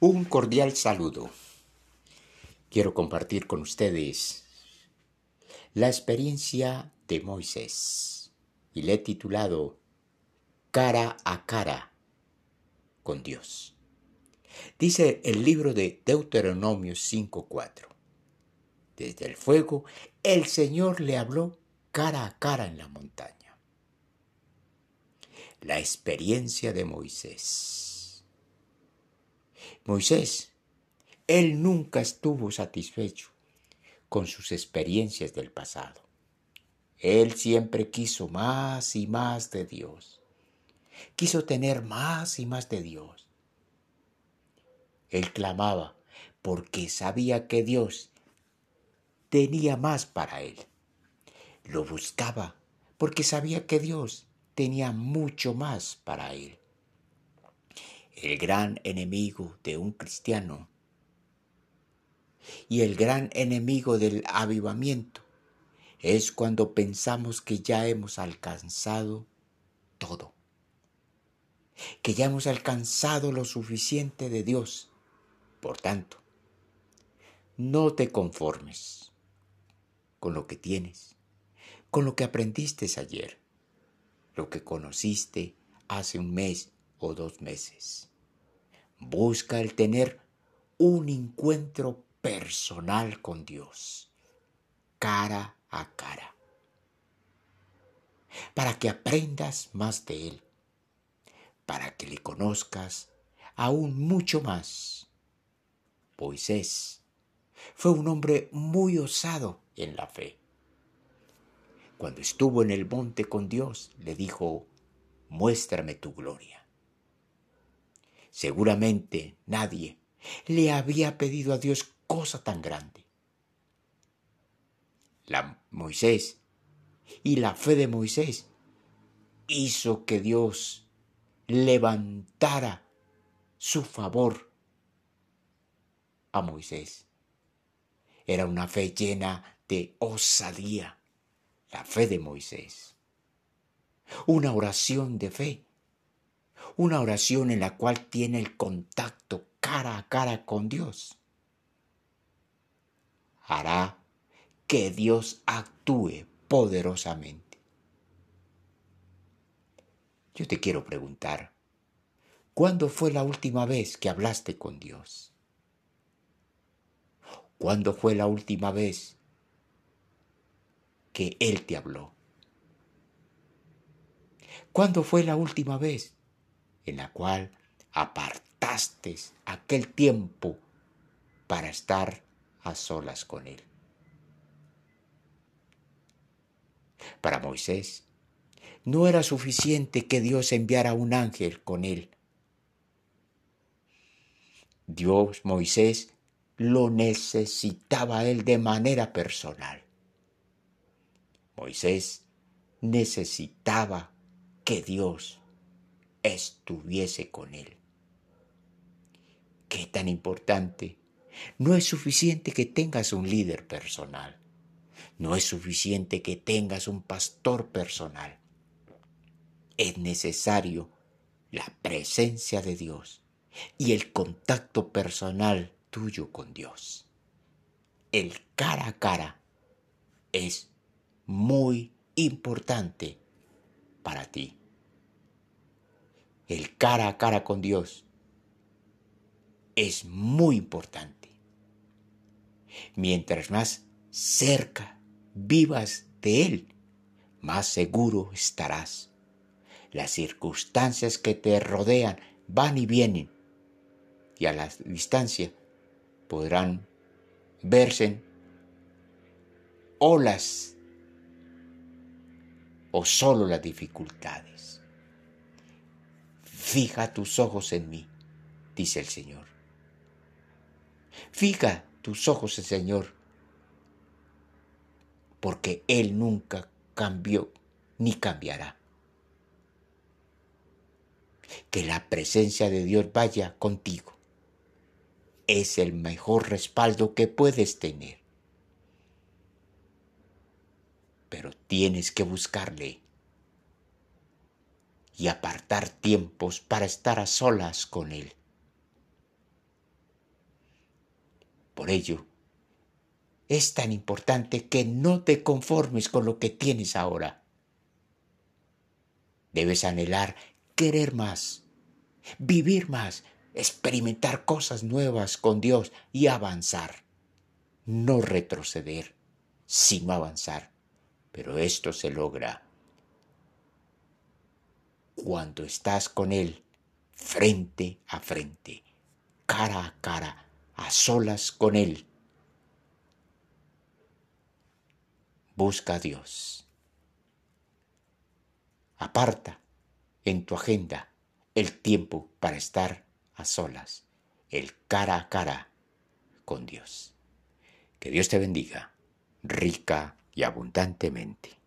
Un cordial saludo. Quiero compartir con ustedes la experiencia de Moisés y le he titulado Cara a cara con Dios. Dice el libro de Deuteronomio 5.4. Desde el fuego el Señor le habló cara a cara en la montaña. La experiencia de Moisés. Moisés, él nunca estuvo satisfecho con sus experiencias del pasado. Él siempre quiso más y más de Dios. Quiso tener más y más de Dios. Él clamaba porque sabía que Dios tenía más para él. Lo buscaba porque sabía que Dios tenía mucho más para él. El gran enemigo de un cristiano y el gran enemigo del avivamiento es cuando pensamos que ya hemos alcanzado todo, que ya hemos alcanzado lo suficiente de Dios. Por tanto, no te conformes con lo que tienes, con lo que aprendiste ayer, lo que conociste hace un mes o dos meses. Busca el tener un encuentro personal con Dios, cara a cara, para que aprendas más de Él, para que le conozcas aún mucho más. Moisés fue un hombre muy osado en la fe. Cuando estuvo en el monte con Dios, le dijo, muéstrame tu gloria. Seguramente nadie le había pedido a Dios cosa tan grande. La Moisés y la fe de Moisés hizo que Dios levantara su favor a Moisés. Era una fe llena de osadía, la fe de Moisés. Una oración de fe, una oración en la cual tiene el contacto cara a cara con Dios. Hará que Dios actúe poderosamente. Yo te quiero preguntar, ¿cuándo fue la última vez que hablaste con Dios? ¿Cuándo fue la última vez que Él te habló? ¿Cuándo fue la última vez en la cual apartaste aquel tiempo para estar a solas con Él? Para Moisés no era suficiente que Dios enviara un ángel con él. Dios, Moisés, lo necesitaba él de manera personal. Moisés necesitaba que Dios estuviese con él. ¿Qué tan importante? No es suficiente que tengas un líder personal. No es suficiente que tengas un pastor personal. Es necesario la presencia de Dios y el contacto personal tuyo con Dios. El cara a cara es muy importante para ti. El cara a cara con Dios es muy importante. Mientras más cerca vivas de Él, más seguro estarás. Las circunstancias que te rodean van y vienen y a la distancia podrán verse olas o solo las dificultades. Fija tus ojos en mí, dice el Señor. Fija tus ojos, el Señor, porque Él nunca cambió ni cambiará. Que la presencia de Dios vaya contigo es el mejor respaldo que puedes tener. Pero tienes que buscarle y apartar tiempos para estar a solas con Él. Por ello, es tan importante que no te conformes con lo que tienes ahora. Debes anhelar querer más, vivir más, experimentar cosas nuevas con Dios y avanzar. No retroceder, sino avanzar. Pero esto se logra cuando estás con Él frente a frente, cara a cara, a solas con Él. Busca a Dios. Aparta en tu agenda el tiempo para estar a solas, el cara a cara con Dios. Que Dios te bendiga rica y abundantemente.